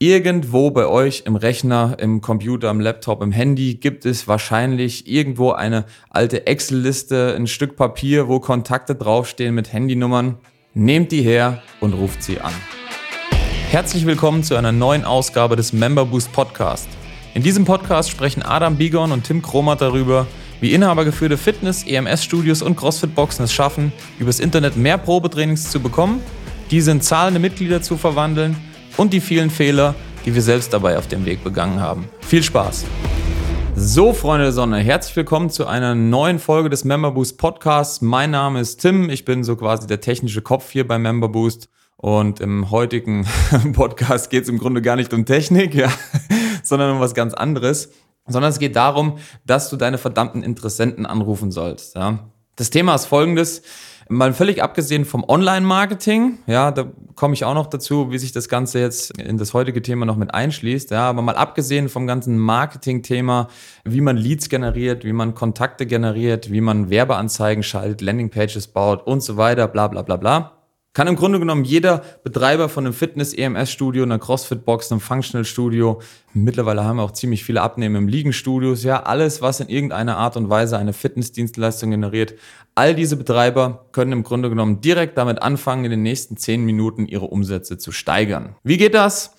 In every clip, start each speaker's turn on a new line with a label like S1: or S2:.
S1: Irgendwo bei euch im Rechner, im Computer, im Laptop, im Handy gibt es wahrscheinlich irgendwo eine alte Excel-Liste, ein Stück Papier, wo Kontakte draufstehen mit Handynummern. Nehmt die her und ruft sie an. Herzlich willkommen zu einer neuen Ausgabe des Member Boost Podcast. In diesem Podcast sprechen Adam Bigon und Tim Kromat darüber, wie inhabergeführte Fitness-, EMS-Studios und CrossFit-Boxen es schaffen, übers Internet mehr Probetrainings zu bekommen, diese in zahlende Mitglieder zu verwandeln und die vielen Fehler, die wir selbst dabei auf dem Weg begangen haben. Viel Spaß! So, Freunde der Sonne, herzlich willkommen zu einer neuen Folge des Member Boost Podcasts. Mein Name ist Tim, ich bin so quasi der technische Kopf hier beim Member Boost. Und im heutigen Podcast geht es im Grunde gar nicht um Technik, ja, sondern um was ganz anderes. Sondern es geht darum, dass du deine verdammten Interessenten anrufen sollst. Ja. Das Thema ist folgendes. Mal völlig abgesehen vom Online-Marketing, ja, da komme ich auch noch dazu, wie sich das Ganze jetzt in das heutige Thema noch mit einschließt, ja, aber mal abgesehen vom ganzen Marketing-Thema, wie man Leads generiert, wie man Kontakte generiert, wie man Werbeanzeigen schaltet, Landingpages baut und so weiter, bla bla bla bla kann im Grunde genommen jeder Betreiber von einem Fitness-EMS-Studio, einer CrossFit-Box, einem Functional-Studio, mittlerweile haben wir auch ziemlich viele Abnehmer im Liegenstudios, ja, alles, was in irgendeiner Art und Weise eine Fitnessdienstleistung generiert, all diese Betreiber können im Grunde genommen direkt damit anfangen, in den nächsten zehn Minuten ihre Umsätze zu steigern. Wie geht das?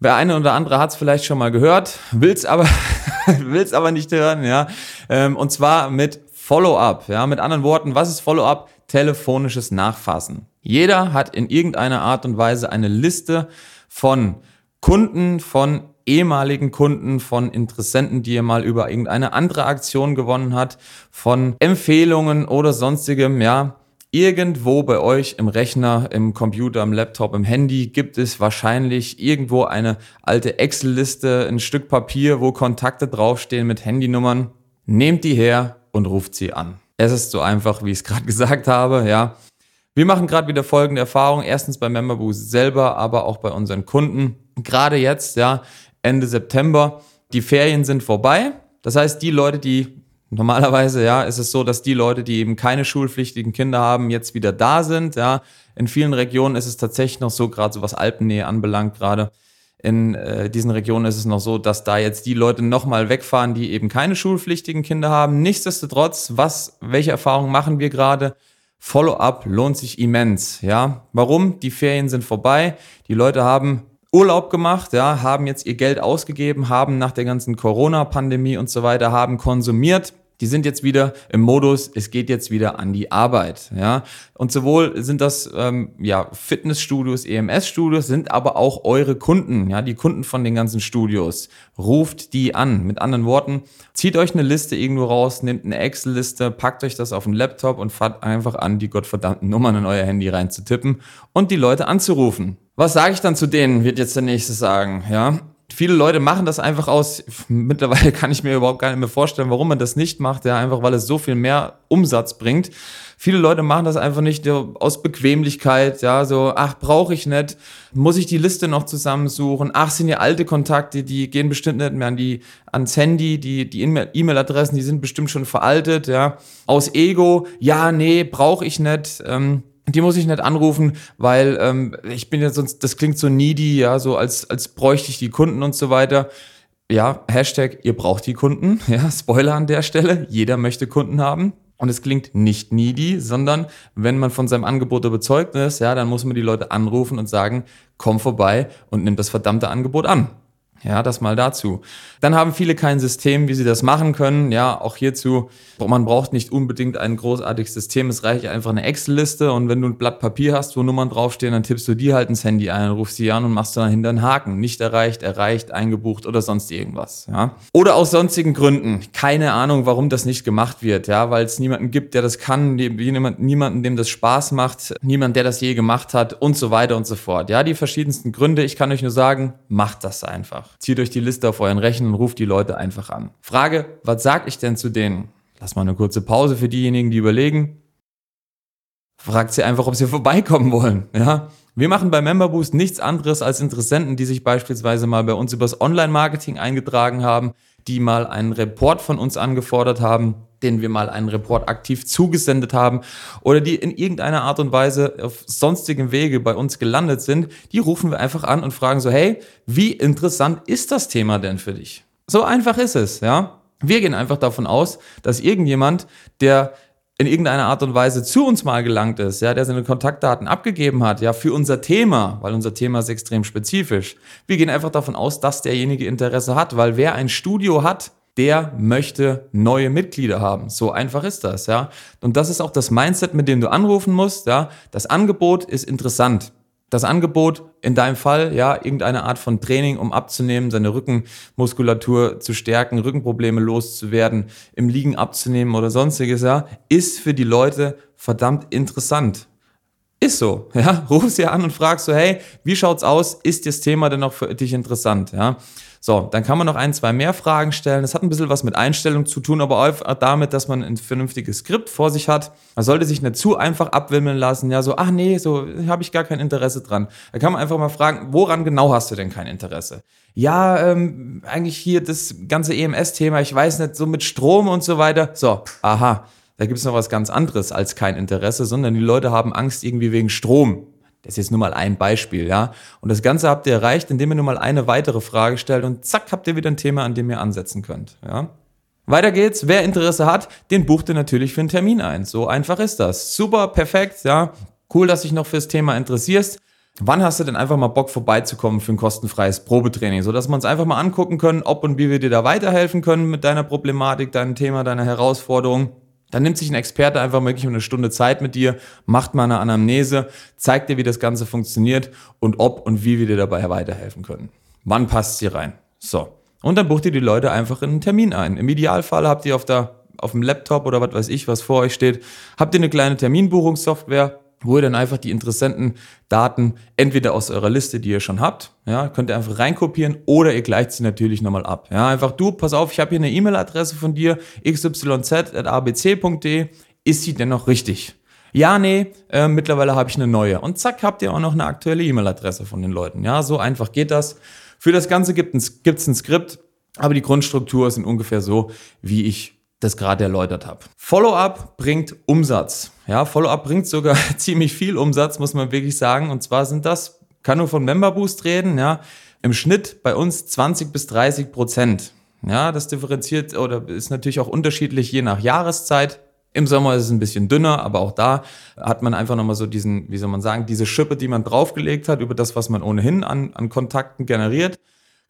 S1: Wer eine oder andere hat es vielleicht schon mal gehört, will es aber, will's aber nicht hören, ja. Ähm, und zwar mit Follow-up, ja. Mit anderen Worten, was ist Follow-up? Telefonisches Nachfassen. Jeder hat in irgendeiner Art und Weise eine Liste von Kunden, von ehemaligen Kunden, von Interessenten, die er mal über irgendeine andere Aktion gewonnen hat, von Empfehlungen oder sonstigem, ja. Irgendwo bei euch im Rechner, im Computer, im Laptop, im Handy gibt es wahrscheinlich irgendwo eine alte Excel-Liste, ein Stück Papier, wo Kontakte draufstehen mit Handynummern. Nehmt die her und ruft sie an. Es ist so einfach, wie ich es gerade gesagt habe, ja. Wir machen gerade wieder folgende Erfahrung. Erstens bei Memberboost selber, aber auch bei unseren Kunden. Gerade jetzt, ja, Ende September. Die Ferien sind vorbei. Das heißt, die Leute, die normalerweise, ja, ist es so, dass die Leute, die eben keine schulpflichtigen Kinder haben, jetzt wieder da sind, ja. In vielen Regionen ist es tatsächlich noch so, gerade so was Alpennähe anbelangt gerade. In äh, diesen Regionen ist es noch so, dass da jetzt die Leute nochmal wegfahren, die eben keine schulpflichtigen Kinder haben. Nichtsdestotrotz, was, welche Erfahrungen machen wir gerade? Follow-up lohnt sich immens, ja. Warum? Die Ferien sind vorbei. Die Leute haben Urlaub gemacht, ja, haben jetzt ihr Geld ausgegeben, haben nach der ganzen Corona-Pandemie und so weiter, haben konsumiert, die sind jetzt wieder im Modus, es geht jetzt wieder an die Arbeit. Ja? Und sowohl sind das ähm, ja, Fitnessstudios, EMS-Studios, sind aber auch eure Kunden, ja, die Kunden von den ganzen Studios. Ruft die an. Mit anderen Worten, zieht euch eine Liste irgendwo raus, nehmt eine Excel-Liste, packt euch das auf den Laptop und fahrt einfach an, die gottverdammten Nummern in euer Handy reinzutippen und die Leute anzurufen. Was sage ich dann zu denen, wird jetzt der Nächste sagen, ja? Viele Leute machen das einfach aus. Mittlerweile kann ich mir überhaupt gar nicht mehr vorstellen, warum man das nicht macht. Ja, einfach weil es so viel mehr Umsatz bringt. Viele Leute machen das einfach nicht aus Bequemlichkeit. Ja, so, ach, brauche ich nicht. Muss ich die Liste noch zusammensuchen? Ach, sind ja alte Kontakte, die gehen bestimmt nicht mehr an die, ans Handy. Die, die E-Mail-Adressen, die sind bestimmt schon veraltet. Ja, aus Ego. Ja, nee, brauche ich nicht. Ähm, die muss ich nicht anrufen, weil ähm, ich bin ja sonst, das klingt so needy, ja, so als, als bräuchte ich die Kunden und so weiter. Ja, Hashtag, ihr braucht die Kunden. Ja, Spoiler an der Stelle. Jeder möchte Kunden haben. Und es klingt nicht needy, sondern wenn man von seinem Angebot überzeugt ist, ja, dann muss man die Leute anrufen und sagen, komm vorbei und nimm das verdammte Angebot an. Ja, das mal dazu. Dann haben viele kein System, wie sie das machen können. Ja, auch hierzu, man braucht nicht unbedingt ein großartiges System. Es reicht einfach eine Excel-Liste und wenn du ein Blatt Papier hast, wo Nummern draufstehen, dann tippst du die halt ins Handy ein, rufst sie an und machst dahinter einen Haken. Nicht erreicht, erreicht, eingebucht oder sonst irgendwas. Ja. Oder aus sonstigen Gründen. Keine Ahnung, warum das nicht gemacht wird. Ja, weil es niemanden gibt, der das kann, niemanden, dem das Spaß macht, niemand, der das je gemacht hat und so weiter und so fort. Ja, die verschiedensten Gründe. Ich kann euch nur sagen, macht das einfach. Zieht euch die Liste auf euren Rechner und ruft die Leute einfach an. Frage, was sag ich denn zu denen? Lass mal eine kurze Pause für diejenigen, die überlegen. Fragt sie einfach, ob sie vorbeikommen wollen. Ja? Wir machen bei Memberboost nichts anderes als Interessenten, die sich beispielsweise mal bei uns übers Online-Marketing eingetragen haben, die mal einen Report von uns angefordert haben denen wir mal einen Report aktiv zugesendet haben oder die in irgendeiner Art und Weise auf sonstigem Wege bei uns gelandet sind, die rufen wir einfach an und fragen so, hey, wie interessant ist das Thema denn für dich? So einfach ist es, ja. Wir gehen einfach davon aus, dass irgendjemand, der in irgendeiner Art und Weise zu uns mal gelangt ist, ja, der seine Kontaktdaten abgegeben hat, ja, für unser Thema, weil unser Thema ist extrem spezifisch. Wir gehen einfach davon aus, dass derjenige Interesse hat, weil wer ein Studio hat, der möchte neue Mitglieder haben. So einfach ist das, ja. Und das ist auch das Mindset, mit dem du anrufen musst, ja. Das Angebot ist interessant. Das Angebot in deinem Fall, ja, irgendeine Art von Training, um abzunehmen, seine Rückenmuskulatur zu stärken, Rückenprobleme loszuwerden, im Liegen abzunehmen oder sonstiges, ja, ist für die Leute verdammt interessant. Ist so, ja. Ruf sie an und frag so, hey, wie schaut's aus? Ist das Thema denn noch für dich interessant, ja? So, dann kann man noch ein, zwei mehr Fragen stellen. Das hat ein bisschen was mit Einstellung zu tun, aber auch damit, dass man ein vernünftiges Skript vor sich hat. Man sollte sich nicht zu einfach abwimmeln lassen. Ja, so, ach nee, so habe ich gar kein Interesse dran. Da kann man einfach mal fragen, woran genau hast du denn kein Interesse? Ja, ähm, eigentlich hier das ganze EMS-Thema, ich weiß nicht, so mit Strom und so weiter. So, aha. Da gibt es noch was ganz anderes als kein Interesse, sondern die Leute haben Angst irgendwie wegen Strom. Das ist jetzt nur mal ein Beispiel, ja. Und das Ganze habt ihr erreicht, indem ihr nur mal eine weitere Frage stellt und zack, habt ihr wieder ein Thema, an dem ihr ansetzen könnt, ja. Weiter geht's. Wer Interesse hat, den bucht ihr natürlich für einen Termin ein. So einfach ist das. Super, perfekt, ja. Cool, dass dich noch fürs Thema interessierst. Wann hast du denn einfach mal Bock vorbeizukommen für ein kostenfreies Probetraining, sodass wir uns einfach mal angucken können, ob und wie wir dir da weiterhelfen können mit deiner Problematik, deinem Thema, deiner Herausforderung. Dann nimmt sich ein Experte einfach wirklich eine Stunde Zeit mit dir, macht mal eine Anamnese, zeigt dir, wie das Ganze funktioniert und ob und wie wir dir dabei weiterhelfen können. Wann passt sie rein? So. Und dann bucht ihr die Leute einfach in einen Termin ein. Im Idealfall habt ihr auf der, auf dem Laptop oder was weiß ich, was vor euch steht, habt ihr eine kleine Terminbuchungssoftware, wo ihr dann einfach die interessanten Daten entweder aus eurer Liste, die ihr schon habt, ja, könnt ihr einfach reinkopieren oder ihr gleicht sie natürlich nochmal ab. Ja, einfach du, pass auf, ich habe hier eine E-Mail-Adresse von dir, xyz.abc.de, ist sie denn noch richtig? Ja, nee, äh, mittlerweile habe ich eine neue. Und zack, habt ihr auch noch eine aktuelle E-Mail-Adresse von den Leuten. Ja, so einfach geht das. Für das Ganze gibt es ein Skript, aber die Grundstruktur sind ungefähr so, wie ich das gerade erläutert habe. Follow-up bringt Umsatz. Ja, Follow-up bringt sogar ziemlich viel Umsatz, muss man wirklich sagen. Und zwar sind das, kann nur von Member Boost reden, ja, im Schnitt bei uns 20 bis 30 Prozent. Ja, das differenziert oder ist natürlich auch unterschiedlich je nach Jahreszeit. Im Sommer ist es ein bisschen dünner, aber auch da hat man einfach nochmal so diesen, wie soll man sagen, diese Schippe, die man draufgelegt hat über das, was man ohnehin an, an Kontakten generiert.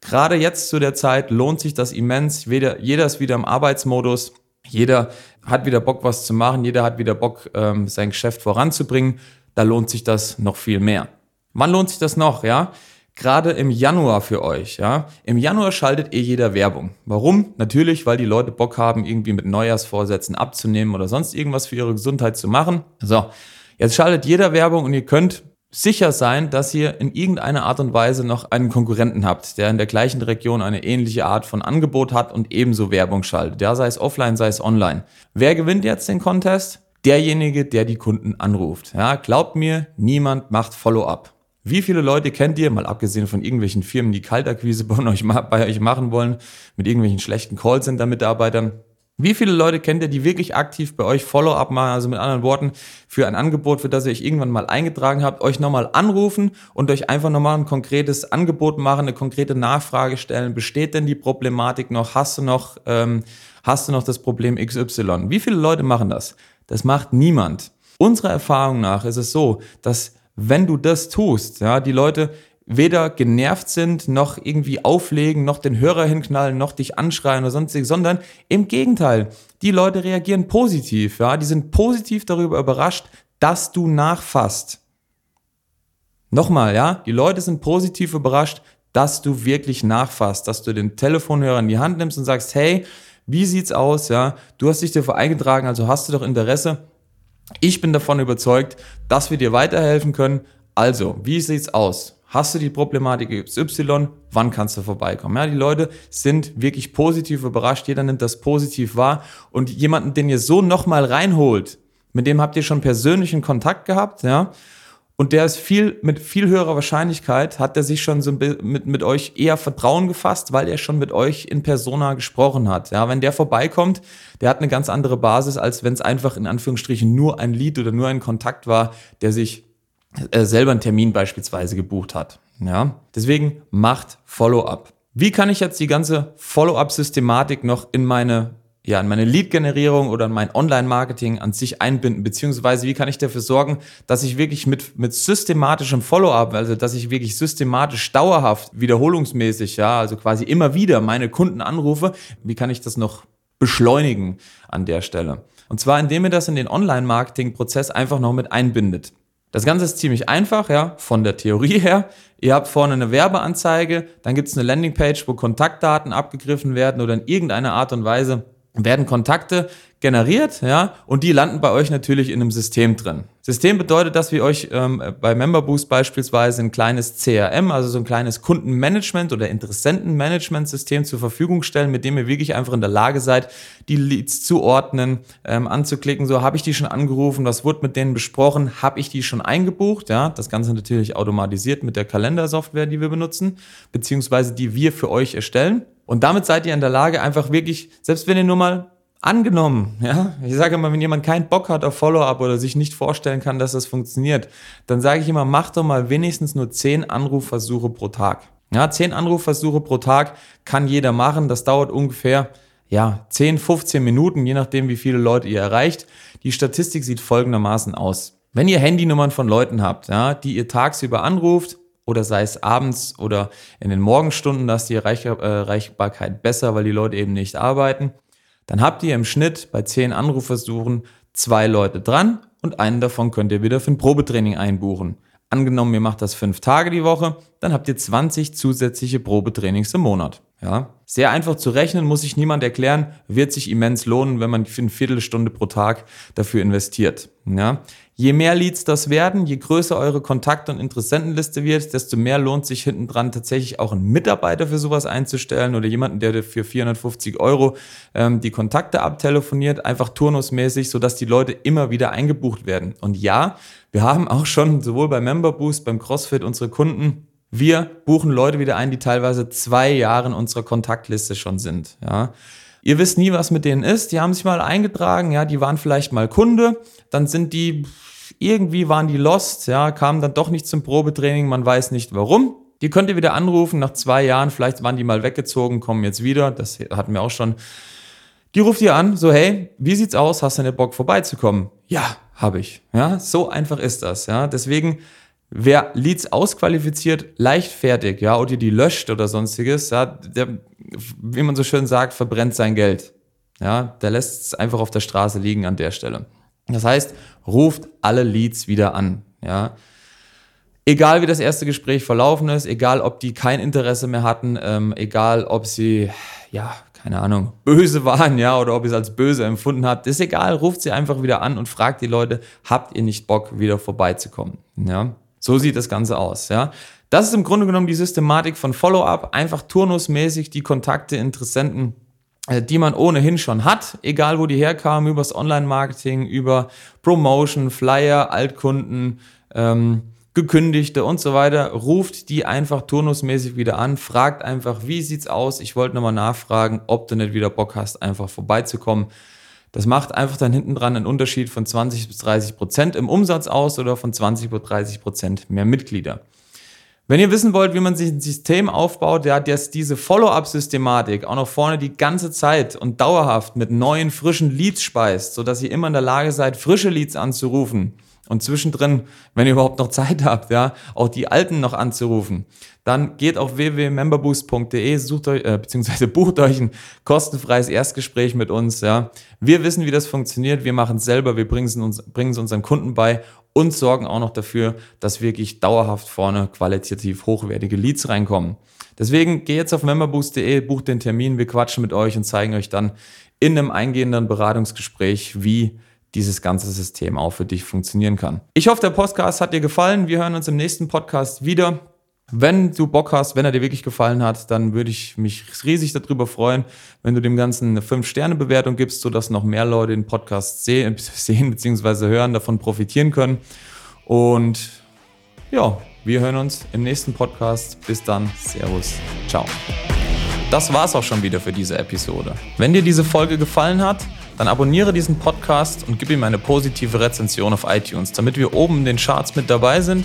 S1: Gerade jetzt zu der Zeit lohnt sich das immens. Jeder, jeder ist wieder im Arbeitsmodus. Jeder hat wieder Bock, was zu machen. Jeder hat wieder Bock, ähm, sein Geschäft voranzubringen. Da lohnt sich das noch viel mehr. Wann lohnt sich das noch? Ja, gerade im Januar für euch. Ja, im Januar schaltet eh jeder Werbung. Warum? Natürlich, weil die Leute Bock haben, irgendwie mit Neujahrsvorsätzen abzunehmen oder sonst irgendwas für ihre Gesundheit zu machen. So, jetzt schaltet jeder Werbung und ihr könnt sicher sein, dass ihr in irgendeiner Art und Weise noch einen Konkurrenten habt, der in der gleichen Region eine ähnliche Art von Angebot hat und ebenso Werbung schaltet. Ja, sei es offline, sei es online. Wer gewinnt jetzt den Contest? Derjenige, der die Kunden anruft. Ja, glaubt mir, niemand macht Follow-up. Wie viele Leute kennt ihr, mal abgesehen von irgendwelchen Firmen, die Kaltakquise bei euch, machen wollen, mit irgendwelchen schlechten Callcenter-Mitarbeitern? Wie viele Leute kennt ihr, die wirklich aktiv bei euch Follow-up machen, also mit anderen Worten, für ein Angebot, für das ihr euch irgendwann mal eingetragen habt, euch nochmal anrufen und euch einfach nochmal ein konkretes Angebot machen, eine konkrete Nachfrage stellen. Besteht denn die Problematik noch? Hast du noch, ähm, hast du noch das Problem XY? Wie viele Leute machen das? Das macht niemand. Unserer Erfahrung nach ist es so, dass wenn du das tust, ja, die Leute weder genervt sind, noch irgendwie auflegen, noch den Hörer hinknallen, noch dich anschreien oder sonstiges, sondern im Gegenteil, die Leute reagieren positiv, ja, die sind positiv darüber überrascht, dass du nachfasst. Nochmal, ja, die Leute sind positiv überrascht, dass du wirklich nachfasst, dass du den Telefonhörer in die Hand nimmst und sagst, hey, wie sieht's aus, ja, du hast dich dafür eingetragen, also hast du doch Interesse. Ich bin davon überzeugt, dass wir dir weiterhelfen können. Also, wie sieht's aus? Hast du die Problematik XY? Wann kannst du vorbeikommen? Ja, die Leute sind wirklich positiv überrascht. Jeder nimmt das positiv wahr. Und jemanden, den ihr so nochmal reinholt, mit dem habt ihr schon persönlichen Kontakt gehabt, ja. und der ist viel, mit viel höherer Wahrscheinlichkeit hat er sich schon so mit, mit euch eher Vertrauen gefasst, weil er schon mit euch in Persona gesprochen hat. Ja, wenn der vorbeikommt, der hat eine ganz andere Basis, als wenn es einfach in Anführungsstrichen nur ein Lied oder nur ein Kontakt war, der sich äh, selber einen Termin beispielsweise gebucht hat. Ja, deswegen macht Follow-up. Wie kann ich jetzt die ganze Follow-up-Systematik noch in meine ja, in meine Lead-Generierung oder in mein Online-Marketing an sich einbinden, beziehungsweise wie kann ich dafür sorgen, dass ich wirklich mit, mit systematischem Follow-up, also dass ich wirklich systematisch, dauerhaft, wiederholungsmäßig, ja, also quasi immer wieder meine Kunden anrufe, wie kann ich das noch beschleunigen an der Stelle? Und zwar, indem ihr das in den Online-Marketing-Prozess einfach noch mit einbindet. Das Ganze ist ziemlich einfach, ja, von der Theorie her. Ihr habt vorne eine Werbeanzeige, dann gibt es eine Landingpage, wo Kontaktdaten abgegriffen werden oder in irgendeiner Art und Weise werden Kontakte generiert, ja, und die landen bei euch natürlich in einem System drin. System bedeutet, dass wir euch ähm, bei MemberBoost beispielsweise ein kleines CRM, also so ein kleines Kundenmanagement oder Interessentenmanagement-System zur Verfügung stellen, mit dem ihr wirklich einfach in der Lage seid, die Leads zu ordnen, ähm, anzuklicken. So habe ich die schon angerufen, was wurde mit denen besprochen, habe ich die schon eingebucht, ja, das Ganze natürlich automatisiert mit der Kalendersoftware, die wir benutzen, beziehungsweise die wir für euch erstellen. Und damit seid ihr in der Lage, einfach wirklich, selbst wenn ihr nur mal angenommen, ja, ich sage immer, wenn jemand keinen Bock hat auf Follow-up oder sich nicht vorstellen kann, dass das funktioniert, dann sage ich immer, mach doch mal wenigstens nur zehn Anrufversuche pro Tag. Ja, zehn Anrufversuche pro Tag kann jeder machen. Das dauert ungefähr, ja, 10, 15 Minuten, je nachdem, wie viele Leute ihr erreicht. Die Statistik sieht folgendermaßen aus. Wenn ihr Handynummern von Leuten habt, ja, die ihr tagsüber anruft, oder sei es abends oder in den Morgenstunden, da ist die Erreichbarkeit besser, weil die Leute eben nicht arbeiten. Dann habt ihr im Schnitt bei zehn Anrufversuchen zwei Leute dran und einen davon könnt ihr wieder für ein Probetraining einbuchen. Angenommen, ihr macht das fünf Tage die Woche, dann habt ihr 20 zusätzliche Probetrainings im Monat. Ja, sehr einfach zu rechnen, muss sich niemand erklären, wird sich immens lohnen, wenn man eine Viertelstunde pro Tag dafür investiert. Ja, je mehr Leads das werden, je größer eure Kontakt- und Interessentenliste wird, desto mehr lohnt sich hinten dran tatsächlich auch einen Mitarbeiter für sowas einzustellen oder jemanden, der für 450 Euro ähm, die Kontakte abtelefoniert, einfach turnusmäßig, sodass die Leute immer wieder eingebucht werden. Und ja, wir haben auch schon sowohl bei Member Boost, beim CrossFit unsere Kunden wir buchen Leute wieder ein, die teilweise zwei Jahre in unserer Kontaktliste schon sind. Ja. Ihr wisst nie, was mit denen ist. Die haben sich mal eingetragen, ja, die waren vielleicht mal Kunde, dann sind die irgendwie waren die lost, ja, kamen dann doch nicht zum Probetraining, man weiß nicht warum. Die könnt ihr wieder anrufen nach zwei Jahren, vielleicht waren die mal weggezogen, kommen jetzt wieder, das hatten wir auch schon. Die ruft ihr an, so hey, wie sieht's aus? Hast du denn Bock vorbeizukommen? Ja, habe ich. Ja, so einfach ist das. Ja, deswegen Wer Leads ausqualifiziert, leichtfertig, ja, oder die löscht oder sonstiges, ja, der, wie man so schön sagt, verbrennt sein Geld. Ja, der lässt es einfach auf der Straße liegen an der Stelle. Das heißt, ruft alle Leads wieder an, ja. Egal wie das erste Gespräch verlaufen ist, egal ob die kein Interesse mehr hatten, ähm, egal ob sie, ja, keine Ahnung, böse waren, ja, oder ob ihr es als böse empfunden habt, ist egal, ruft sie einfach wieder an und fragt die Leute, habt ihr nicht Bock, wieder vorbeizukommen, ja. So sieht das Ganze aus, ja. Das ist im Grunde genommen die Systematik von Follow-up, einfach turnusmäßig die Kontakte, Interessenten, die man ohnehin schon hat, egal wo die herkamen, übers Online-Marketing, über Promotion, Flyer, Altkunden, ähm, Gekündigte und so weiter, ruft die einfach turnusmäßig wieder an, fragt einfach, wie sieht's aus? Ich wollte nochmal nachfragen, ob du nicht wieder Bock hast, einfach vorbeizukommen. Das macht einfach dann hinten dran einen Unterschied von 20 bis 30 Prozent im Umsatz aus oder von 20 bis 30 Prozent mehr Mitglieder. Wenn ihr wissen wollt, wie man sich ein System aufbaut, ja, das diese Follow-up-Systematik auch noch vorne die ganze Zeit und dauerhaft mit neuen, frischen Leads speist, sodass ihr immer in der Lage seid, frische Leads anzurufen, und zwischendrin, wenn ihr überhaupt noch Zeit habt, ja, auch die alten noch anzurufen, dann geht auf www.memberboost.de, sucht euch, äh, beziehungsweise bucht euch ein kostenfreies Erstgespräch mit uns, ja. Wir wissen, wie das funktioniert, wir machen es selber, wir bringen es uns, bringen es unseren Kunden bei und sorgen auch noch dafür, dass wirklich dauerhaft vorne qualitativ hochwertige Leads reinkommen. Deswegen geht jetzt auf memberboost.de, bucht den Termin, wir quatschen mit euch und zeigen euch dann in einem eingehenden Beratungsgespräch, wie dieses ganze System auch für dich funktionieren kann. Ich hoffe, der Podcast hat dir gefallen. Wir hören uns im nächsten Podcast wieder. Wenn du Bock hast, wenn er dir wirklich gefallen hat, dann würde ich mich riesig darüber freuen, wenn du dem Ganzen eine 5-Sterne-Bewertung gibst, sodass noch mehr Leute den Podcast sehen, sehen bzw. hören, davon profitieren können. Und ja, wir hören uns im nächsten Podcast. Bis dann. Servus. Ciao. Das war's auch schon wieder für diese Episode. Wenn dir diese Folge gefallen hat, dann abonniere diesen Podcast und gib ihm eine positive Rezension auf iTunes, damit wir oben in den Charts mit dabei sind